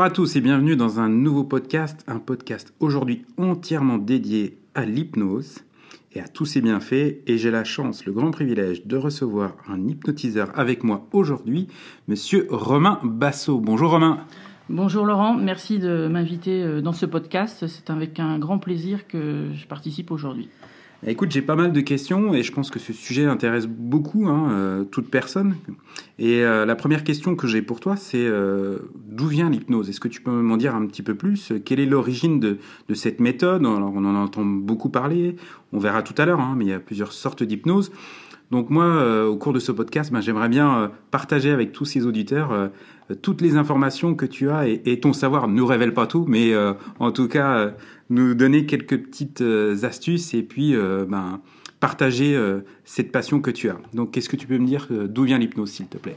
Bonjour à tous et bienvenue dans un nouveau podcast, un podcast aujourd'hui entièrement dédié à l'hypnose et à tous ses bienfaits. Et j'ai la chance, le grand privilège de recevoir un hypnotiseur avec moi aujourd'hui, monsieur Romain Bassot. Bonjour Romain. Bonjour Laurent, merci de m'inviter euh, dans ce podcast. C'est avec un grand plaisir que je participe aujourd'hui. Écoute, j'ai pas mal de questions et je pense que ce sujet intéresse beaucoup hein, euh, toute personne. Et euh, la première question que j'ai pour toi, c'est euh, d'où vient l'hypnose? Est-ce que tu peux m'en dire un petit peu plus? Quelle est l'origine de, de, cette méthode? Alors, on en entend beaucoup parler, on verra tout à l'heure, hein, mais il y a plusieurs sortes d'hypnose. Donc moi, au cours de ce podcast, ben, j'aimerais bien partager avec tous ces auditeurs toutes les informations que tu as et, ton savoir ne révèle pas tout, mais en tout cas nous donner quelques petites euh, astuces et puis euh, ben, partager euh, cette passion que tu as. Donc, qu'est-ce que tu peux me dire D'où vient l'hypnose, s'il te plaît?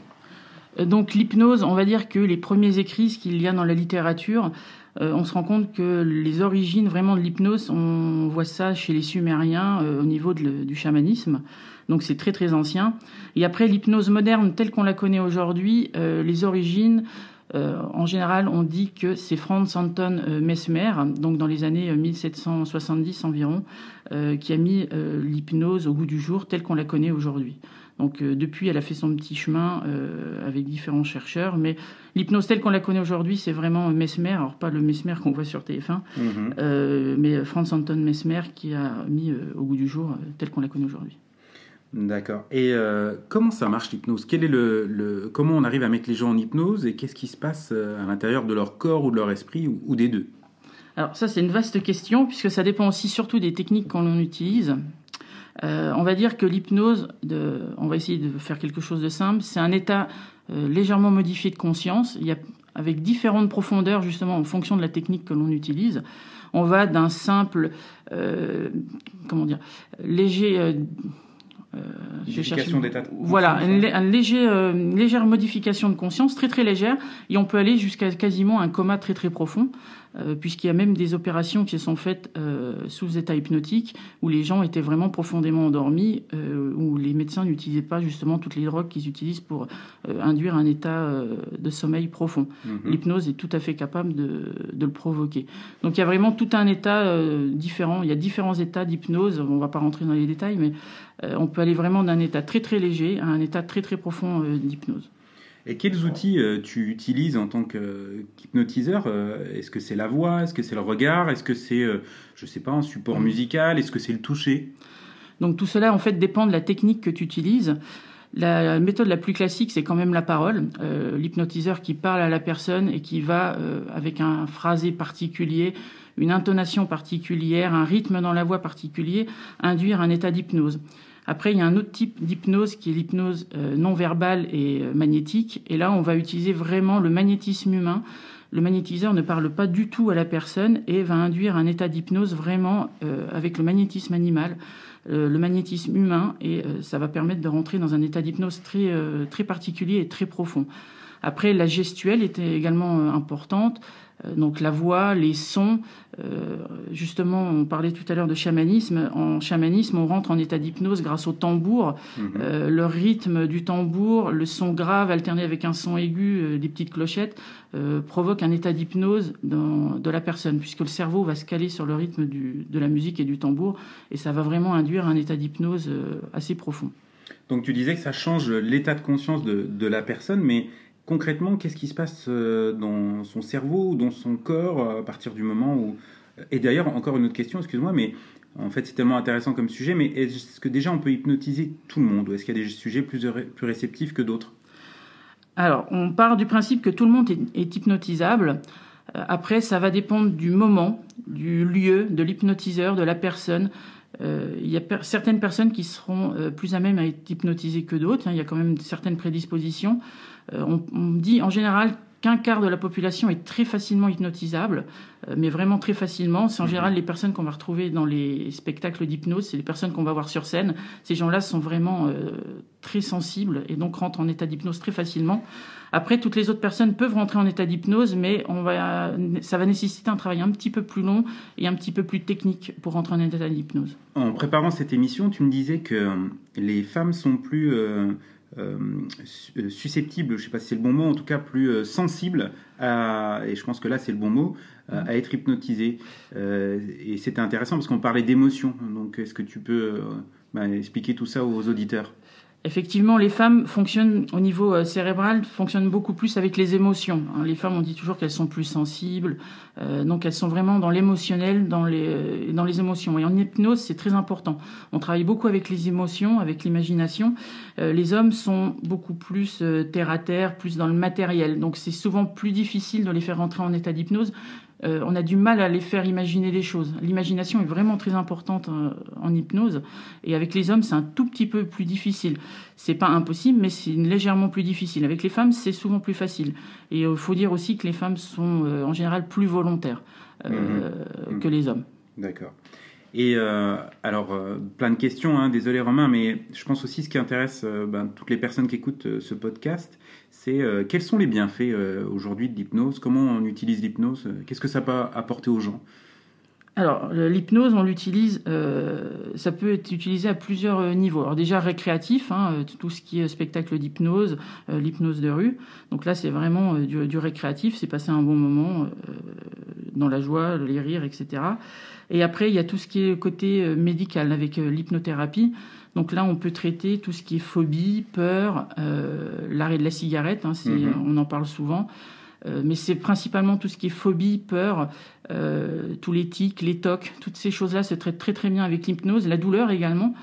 Donc, l'hypnose, on va dire que les premiers écrits qu'il y a dans la littérature, on se rend compte que les origines vraiment de l'hypnose, on voit ça chez les Sumériens au niveau du chamanisme. Donc c'est très très ancien. Et après l'hypnose moderne telle qu'on la connaît aujourd'hui, les origines euh, en général, on dit que c'est Franz Anton euh, Mesmer, donc dans les années 1770 euh, environ, qui a mis l'hypnose au goût du jour telle qu'on la connaît aujourd'hui. Donc depuis, elle a fait son petit chemin avec différents chercheurs, mais l'hypnose telle qu'on la connaît aujourd'hui, c'est vraiment Mesmer, alors pas le Mesmer qu'on voit sur TF1, mhm. mais Franz Anton Mesmer qui a mis au goût du jour telle qu'on la connaît aujourd'hui. D'accord. Et euh, comment ça marche l'hypnose? Quel est le, comment on arrive à mettre les gens en hypnose et qu'est-ce qui se passe euh, à l'intérieur de leur corps ou de leur esprit ou, des deux? Alors ça c'est une vaste question puisque ça dépend aussi surtout des techniques qu'on utilise. Euh, on va dire que l'hypnose, on va essayer de faire quelque chose de simple, c'est un état légèrement modifié de conscience. Avec différentes profondeurs justement en fonction de la technique que l'on utilise. On va d'un simple, comment dire, léger euh, d'état Voilà, une, léger, euh, légère modification de conscience, très très légère, et on peut aller jusqu'à quasiment un coma très très profond. Euh, puisqu'il y a même des opérations qui sont faites sous état hypnotique, où les gens étaient vraiment profondément endormis, où les médecins n'utilisaient pas justement toutes les drogues qu'ils utilisent pour induire un état de sommeil profond. Mhm. L'hypnose est tout à fait capable de, de, le provoquer. Donc il y a vraiment tout un état différent, il y a différents états d'hypnose, on ne va pas rentrer dans les détails, mais on peut aller vraiment d'un état très très léger à un état très très profond d'hypnose. Et quels outils euh, tu utilises en tant qu'hypnotiseur euh, Est-ce que c'est la voix Est-ce que c'est le regard Est-ce que c'est, euh, je sais pas, un support musical Est-ce que c'est le toucher? Donc tout cela en fait dépend de la technique que tu utilises. La méthode la plus classique, c'est quand même la parole. L'hypnotiseur qui parle à la personne et qui va, avec un phrasé particulier, une intonation particulière, un rythme dans la voix particulier, induire un état d'hypnose. Après, il y a un autre type d'hypnose qui est l'hypnose euh, non verbale et euh, magnétique. Et là, on va utiliser vraiment le magnétisme humain. Le magnétiseur ne parle pas du tout à la personne et va induire un état d'hypnose vraiment euh, avec le magnétisme animal, le magnétisme humain, et ça va permettre de rentrer dans un état d'hypnose très, très particulier et très profond. Après, la gestuelle était également importante. Euh, donc la voix, les sons. Euh, justement, on parlait tout à l'heure de chamanisme. En chamanisme, on rentre en état d'hypnose grâce au tambour. Mhm. Euh, le rythme du tambour, le son grave alterné avec un son aigu, des petites clochettes, provoque un état d'hypnose de la personne, puisque le cerveau va se caler sur le rythme de la musique et du tambour, et ça va vraiment induire un état d'hypnose assez profond. Donc tu disais que ça change l'état de conscience de, de la personne, mais concrètement, qu'est-ce qui se passe euh, dans son cerveau ou dans son corps euh, à partir du moment où... Et d'ailleurs, encore une autre question, excuse-moi, mais en fait, c'est tellement intéressant comme sujet, mais est-ce que déjà on peut hypnotiser tout le monde ou est-ce qu'il y a des sujets plus, plus réceptifs que d'autres? Alors, on part du principe que tout le monde est, hypnotisable. Euh, après, ça va dépendre du moment, du lieu, de l'hypnotiseur, de la personne. Il y a certaines personnes qui seront plus à même à être hypnotisées que d'autres. Hein. il y a quand même certaines prédispositions. Euh, on, dit en général qu'un quart de la population est très facilement hypnotisable, euh, mais vraiment très facilement. C'est en mhm. général les personnes qu'on va retrouver dans les spectacles d'hypnose, c'est les personnes qu'on va voir sur scène. Ces gens-là sont vraiment euh, très sensibles et donc rentrent en état d'hypnose très facilement. Après, toutes les autres personnes peuvent rentrer en état d'hypnose, mais on va, ça va nécessiter un travail un petit peu plus long et un petit peu plus technique pour rentrer en état d'hypnose. En préparant cette émission, tu me disais que les femmes sont plus euh, susceptible, je ne sais pas si c'est le bon mot, en tout cas plus euh, sensible, à, et je pense que là c'est le bon mot, euh, à être hypnotisé. et c'était intéressant parce qu'on parlait d'émotion. Donc est-ce que tu peux bah, expliquer tout ça aux auditeurs? Effectivement, les femmes fonctionnent au niveau euh, cérébral, fonctionnent beaucoup plus avec les émotions. Hein. Les femmes, on dit toujours qu'elles sont plus sensibles, euh, donc elles sont vraiment dans l'émotionnel, dans les, euh, dans émotions. Et en hypnose, c'est très important. On travaille beaucoup avec les émotions, avec l'imagination. les hommes sont beaucoup plus terre à terre, plus dans le matériel. Donc c'est souvent plus difficile de les faire rentrer en état d'hypnose. Euh, on a du mal à les faire imaginer des choses. L'imagination est vraiment très importante euh, en, hypnose. Et avec les hommes, c'est un tout petit peu plus difficile. C'est pas impossible, mais c'est légèrement plus difficile. Avec les femmes, c'est souvent plus facile. Et il faut dire aussi que les femmes sont euh, en général plus volontaires mmh. que les hommes. D'accord. Et alors, plein de questions, hein, désolé Romain, mais je pense aussi ce qui intéresse ben, toutes les personnes qui écoutent ce podcast, c'est euh, quels sont les bienfaits euh, aujourd'hui de l'hypnose? Comment on utilise l'hypnose? Qu'est-ce que ça peut apporter aux gens? Alors, l'hypnose, on l'utilise, euh, ça peut être utilisé à plusieurs niveaux. Alors déjà récréatif, hein, tout ce qui est spectacle d'hypnose, l'hypnose de rue. Donc là, c'est vraiment du, du, récréatif, c'est passer un bon moment dans la joie, les rires, etc. Et après, il y a tout ce qui est côté médical avec l'hypnothérapie. Donc là, on peut traiter tout ce qui est phobie, peur, euh, l'arrêt de la cigarette, hein, mhm. on en parle souvent. Euh, mais c'est principalement tout ce qui est phobie, peur, euh, tous les tics, les tocs, toutes ces choses-là se traitent très très bien avec l'hypnose. La douleur également.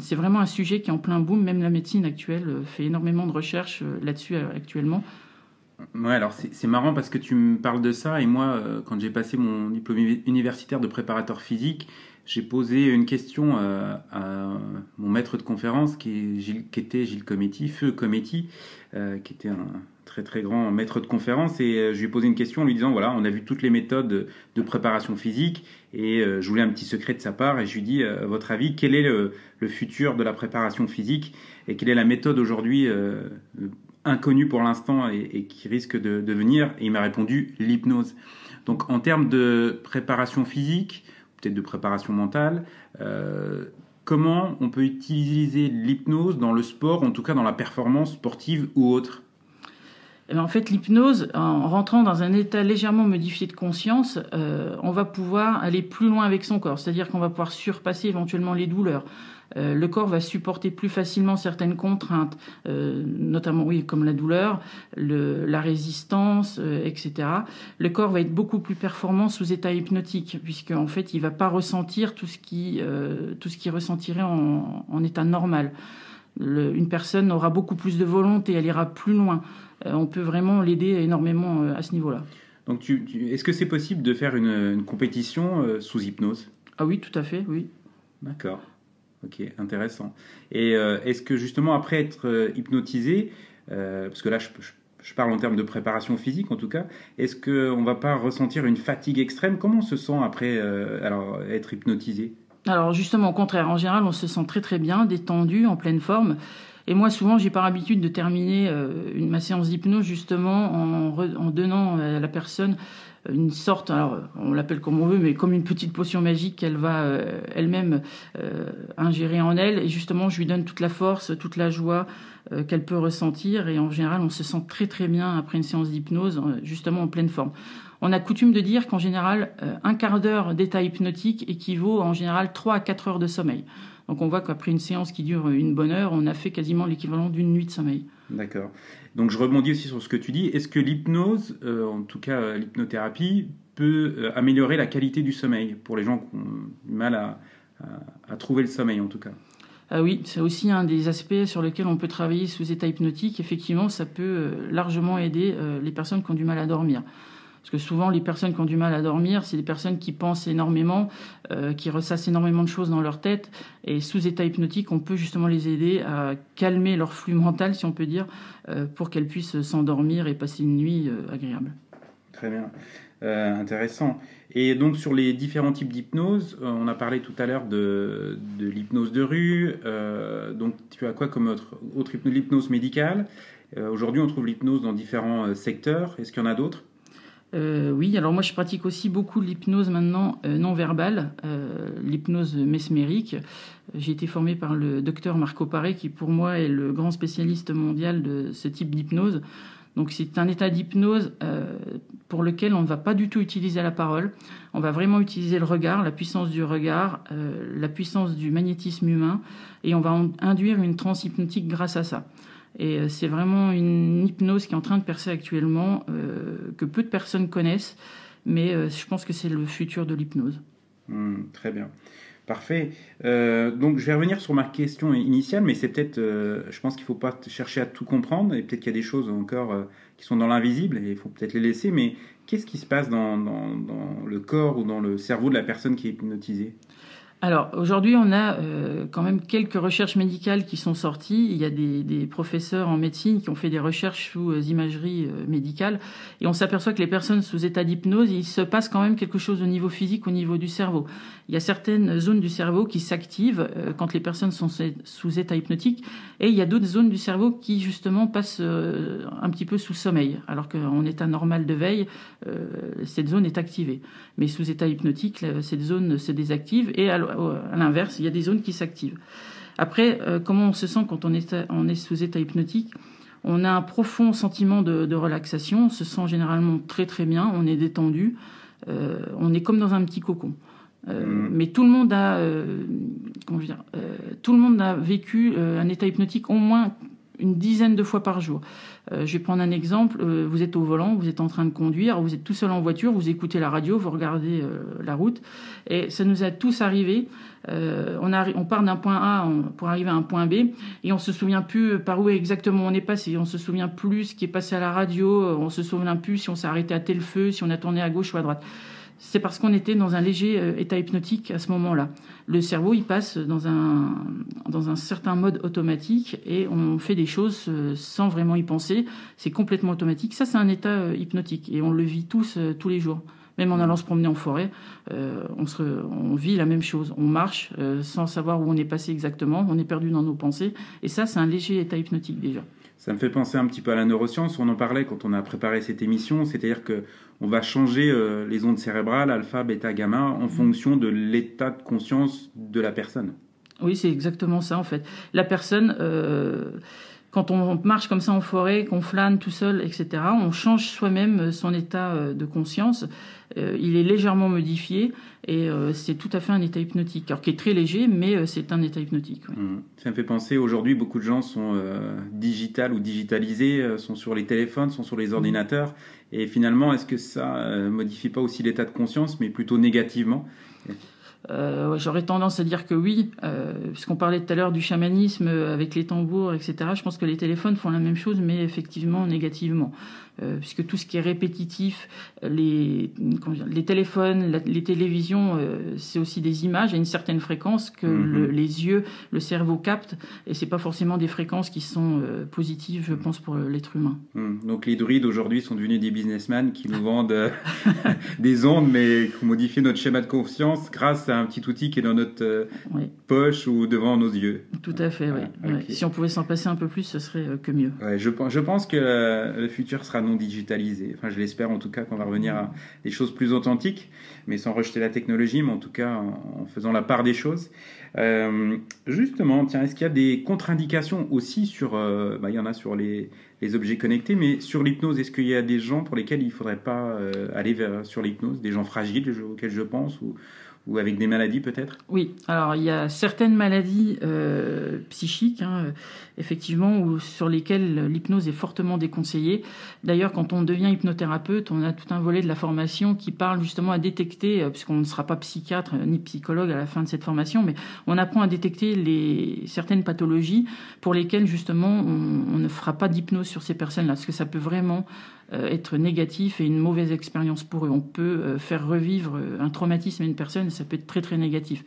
c'est vraiment un sujet qui est en plein boom. Même la médecine actuelle fait énormément de recherches là-dessus actuellement. Ouais, alors c'est marrant parce que tu me parles de ça et moi, quand j'ai passé mon diplôme universitaire de préparateur physique, j'ai posé une question euh, à, mon maître de conférence qui, était Gilles Cometti, Feu Cometti, euh, qui était un très très grand maître de conférence. Et euh, je lui ai posé une question en lui disant voilà, on a vu toutes les méthodes de préparation physique et je voulais un petit secret de sa part. Et je lui ai dit à votre avis, quel est le, futur de la préparation physique et quelle est la méthode aujourd'hui inconnue pour l'instant et, qui risque de, de venir? Et il m'a répondu l'hypnose. Donc en termes de préparation physique, peut-être de préparation mentale. Euh, comment on peut utiliser l'hypnose dans le sport, en tout cas dans la performance sportive ou autre eh ben, en fait, l'hypnose, en rentrant dans un état légèrement modifié de conscience, euh, on va pouvoir aller plus loin avec son corps. C'est-à-dire qu'on va pouvoir surpasser éventuellement les douleurs. Euh, le corps va supporter plus facilement certaines contraintes, euh, notamment oui comme la douleur, la résistance, euh, etc. Le corps va être beaucoup plus performant sous état hypnotique, puisque en fait il va pas ressentir tout ce qui tout ce qui ressentirait en, état normal. une personne aura beaucoup plus de volonté, elle ira plus loin. on peut vraiment l'aider énormément à ce niveau-là. Donc, est-ce que c'est possible de faire une compétition sous hypnose? Ah oui, tout à fait, oui. D'accord. Ok, intéressant. Et euh, est-ce que justement après être euh, hypnotisé, euh, parce que là je, je, parle en termes de préparation physique en tout cas, est-ce qu'on ne va pas ressentir une fatigue extrême? Comment on se sent après alors, être hypnotisé? Alors justement au contraire, en général on se sent très très bien, détendu, en pleine forme. Et moi, souvent, j'ai par habitude de terminer ma séance d'hypnose justement en, en, donnant à la personne une sorte, alors on l'appelle comme on veut, mais comme une petite potion magique qu'elle va euh, elle-même euh, ingérer en elle. Et justement, je lui donne toute la force, toute la joie euh, qu'elle peut ressentir. Et en général, on se sent très très bien après une séance d'hypnose, justement en pleine forme. On a coutume de dire qu'en général, un quart d'heure d'état hypnotique équivaut en général 3 à 4 heures de sommeil. Donc on voit qu'après une séance qui dure une bonne heure, on a fait quasiment l'équivalent d'une nuit de sommeil. D'accord. Donc je rebondis aussi sur ce que tu dis. Est-ce que l'hypnose, euh, en tout cas euh, l'hypnothérapie, peut euh, améliorer la qualité du sommeil pour les gens qui ont du mal à, trouver le sommeil en tout cas? Ah oui, c'est aussi un des aspects sur lesquels on peut travailler sous état hypnotique. Effectivement, ça peut largement aider les personnes qui ont du mal à dormir. Parce que souvent, les personnes qui ont du mal à dormir, c'est des personnes qui pensent énormément, euh, qui ressassent énormément de choses dans leur tête. Et sous état hypnotique, on peut justement les aider à calmer leur flux mental, si on peut dire, euh, pour qu'elles puissent s'endormir et passer une nuit euh, agréable. Très bien. intéressant. Et donc sur les différents types d'hypnose, on a parlé tout à l'heure de, l'hypnose de rue. donc tu as quoi comme autre, autre hypnose, l'hypnose médicale? Aujourd'hui, on trouve l'hypnose dans différents secteurs. Est-ce qu'il y en a d'autres? Euh, oui, alors moi je pratique aussi beaucoup l'hypnose maintenant euh, non verbale, euh, l'hypnose mesmérique. J'ai été formé par le docteur Marco Paré, qui pour moi est le grand spécialiste mondial de ce type d'hypnose. Donc c'est un état d'hypnose pour lequel on ne va pas du tout utiliser la parole. On va vraiment utiliser le regard, la puissance du regard, la puissance du magnétisme humain, et on va induire une transe hypnotique grâce à ça. Et euh, c'est vraiment une hypnose qui est en train de percer actuellement, euh, que peu de personnes connaissent, mais euh, je pense que c'est le futur de l'hypnose. Hmm, très bien. Parfait. donc, je vais revenir sur ma question initiale, mais c'est peut-être, je pense qu'il ne faut pas chercher à tout comprendre, et peut-être qu'il y a des choses encore qui sont dans l'invisible, et il faut peut-être les laisser, mais qu'est-ce qui se passe dans, dans, le corps ou dans le cerveau de la personne qui est hypnotisée? Alors aujourd'hui, on a euh, quand même quelques recherches médicales qui sont sorties. Il y a des, des professeurs en médecine qui ont fait des recherches sous euh, imagerie euh, médicale et on s'aperçoit que les personnes sous état d'hypnose, il se passe quand même quelque chose au niveau physique, au niveau du cerveau. Il y a certaines zones du cerveau qui s'activent quand les personnes sont sous état hypnotique et il y a d'autres zones du cerveau qui justement passent un petit peu sous sommeil, alors qu'en état normal de veille, cette zone est activée. Mais sous état hypnotique, cette zone se désactive et alors à l'inverse, il y a des zones qui s'activent. Après, euh, comment on se sent quand on est, on est sous état hypnotique? On a un profond sentiment de, relaxation, on se sent généralement très très bien, on est détendu, euh, on est comme dans un petit cocon. Euh, mm. Mais tout le monde a, comment dire, tout le monde a vécu un état hypnotique au moins une dizaine de fois par jour. Euh, je vais prendre un exemple. Euh, vous êtes au volant, vous êtes en train de conduire, vous êtes tout seul en voiture, vous écoutez la radio, vous regardez euh, la route. Et ça nous a tous arrivé. on, on part d'un point A pour arriver à un point B et on se souvient plus par où exactement on est passé. On se souvient plus ce qui est passé à la radio. On se souvient plus si on s'est arrêté à tel feu, si on a tourné à gauche ou à droite c'est parce qu'on était dans un léger euh, état hypnotique à ce moment-là. Le cerveau, il passe dans un, dans un certain mode automatique et on fait des choses euh, sans vraiment y penser. C'est complètement automatique. Ça, c'est un état euh, hypnotique et on le vit tous, tous les jours. Même en allant se promener en forêt, on, se, on vit la même chose. On marche sans savoir où on est passé exactement. On est perdu dans nos pensées. Et ça, c'est un léger état hypnotique déjà. Ça me fait penser un petit peu à la neuroscience. On en parlait quand on a préparé cette émission. C'est-à-dire que on va changer euh, les ondes cérébrales, alpha, bêta, gamma, en mm. fonction de l'état de conscience de la personne. Oui, c'est exactement ça en fait. La personne, euh, quand on marche comme ça en forêt, qu'on flâne tout seul, etc., on change soi-même son état euh, de conscience. Il est légèrement modifié et c'est tout à fait un état hypnotique. Alors qui est très léger, mais c'est un état hypnotique. Mm. Ça me fait penser, aujourd'hui, beaucoup de gens sont digital ou digitalisés, sont sur les téléphones, sont sur les ordinateurs. Et finalement, est-ce que ça euh, modifie pas aussi l'état de conscience, mais plutôt négativement? Euh, J'aurais tendance à dire que oui, euh, puisqu'on parlait tout à l'heure du chamanisme avec les tambours, etc. Je pense que les téléphones font la même chose, mais effectivement négativement. Euh, puisque tout ce qui est répétitif, les, les téléphones, les télévisions, euh, c'est aussi des images à une certaine fréquence que mhm. les yeux, le cerveau captent, et c'est pas forcément des fréquences qui sont euh, positives, je pense, pour l'être humain. Mhm. Donc les druides aujourd'hui sont devenus des businessmen qui nous vendent des ondes, mais qui modifient notre schéma de conscience grâce à un petit outil qui est dans notre poche ou devant nos yeux. Tout à fait, oui. Si on pouvait s'en passer un peu plus, ce serait que mieux. je, je pense que le futur sera digitalisé. Enfin, je l'espère en tout cas qu'on va revenir à des choses plus authentiques, mais sans rejeter la technologie, mais en tout cas en, faisant la part des choses. Euh, justement, tiens, est-ce qu'il y a des contre-indications aussi sur, euh, bah, il y en a sur les, objets connectés, mais sur l'hypnose, est-ce qu'il y a des gens pour lesquels il ne faudrait pas euh, aller sur l'hypnose, des gens fragiles auxquels je pense, ou, ou avec des maladies peut-être? Oui, alors il y a certaines maladies euh, psychiques, hein, effectivement, ou sur lesquelles l'hypnose est fortement déconseillée. D'ailleurs, quand on devient hypnothérapeute, on a tout un volet de la formation qui parle justement à détecter, euh, puisqu'on ne sera pas psychiatre ni psychologue à la fin de cette formation, mais on apprend à détecter certaines pathologies pour lesquelles justement on, ne fera pas d'hypnose sur ces personnes-là, parce que ça peut vraiment être négatif et une mauvaise expérience pour eux. On peut faire revivre un traumatisme à une personne et ça peut être très très négatif.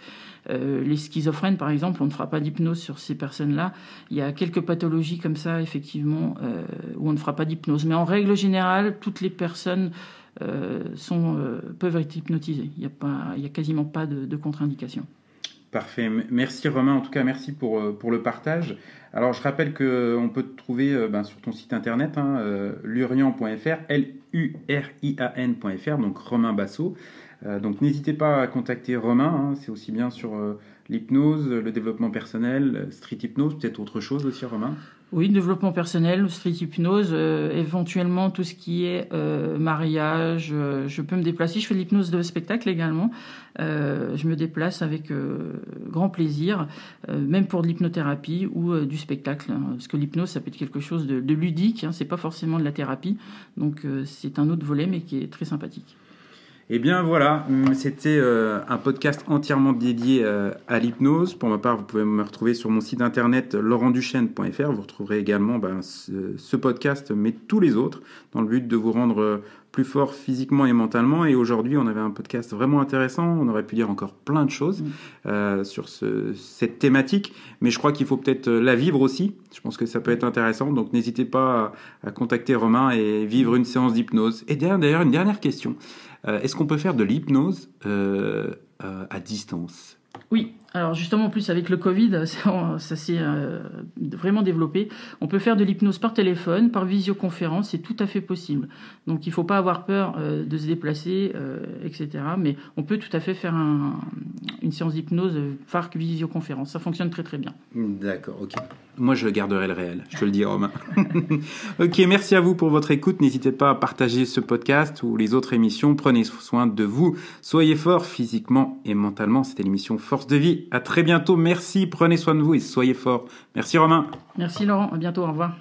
les schizophrènes, par exemple, on ne fera pas d'hypnose sur ces personnes-là. Il y a quelques pathologies comme ça, effectivement, où on ne fera pas d'hypnose. Mais en règle générale, toutes les personnes peuvent être hypnotisées. Il n'y a, y a quasiment pas de, de contre-indication. Parfait. Merci Romain. En tout cas, merci pour, euh, le partage. Alors, je rappelle qu'on peut te trouver euh, ben, sur ton site internet, hein, euh, lurian.fr, L-U-R-I-A-N.fr, donc Romain Basso. donc, n'hésitez pas à contacter Romain. Hein, c'est aussi bien sur l'hypnose, le développement personnel, street hypnose, peut-être autre chose aussi, Romain? Oui, développement personnel, street hypnose, euh, éventuellement tout ce qui est euh, mariage. Euh, je peux me déplacer. Je fais l'hypnose de spectacle également. je me déplace avec grand plaisir, même pour de l'hypnothérapie ou du spectacle. Hein, parce que l'hypnose, ça peut être quelque chose de, de ludique. Hein, c'est pas forcément de la thérapie. Donc c'est un autre volet, mais qui est très sympathique. Eh bien voilà, hum, c'était euh, un podcast entièrement dédié euh, à l'hypnose. Pour ma part, vous pouvez me retrouver sur mon site internet laurentduchesne.fr. Vous retrouverez également ben, ce, podcast, mais tous les autres, dans le but de vous rendre plus fort physiquement et mentalement. Et aujourd'hui, on avait un podcast vraiment intéressant. On aurait pu dire encore plein de choses mm. sur cette thématique, mais je crois qu'il faut peut-être la vivre aussi. Je pense que ça peut être intéressant. Donc n'hésitez pas à, à contacter Romain et vivre une séance d'hypnose. Et d'ailleurs, une dernière question. Euh, est-ce qu'on peut faire de l'hypnose euh, euh, à distance? Oui, alors justement, en plus avec le Covid, ça, s'est vraiment développé. On peut faire de l'hypnose par téléphone, par visioconférence, c'est tout à fait possible. Donc il ne faut pas avoir peur de se déplacer, etc. Mais on peut tout à fait faire une séance d'hypnose par visioconférence. Ça fonctionne très très bien. D'accord, ok. Moi, je garderai le réel, je te le dis, Romain. ok, merci à vous pour votre écoute. N'hésitez pas à partager ce podcast ou les autres émissions. Prenez soin de vous. Soyez forts physiquement et mentalement. C'était l'émission Force de vie. À très bientôt. Merci. Prenez soin de vous et soyez forts. Merci, Romain. Merci, Laurent. À bientôt. Au revoir.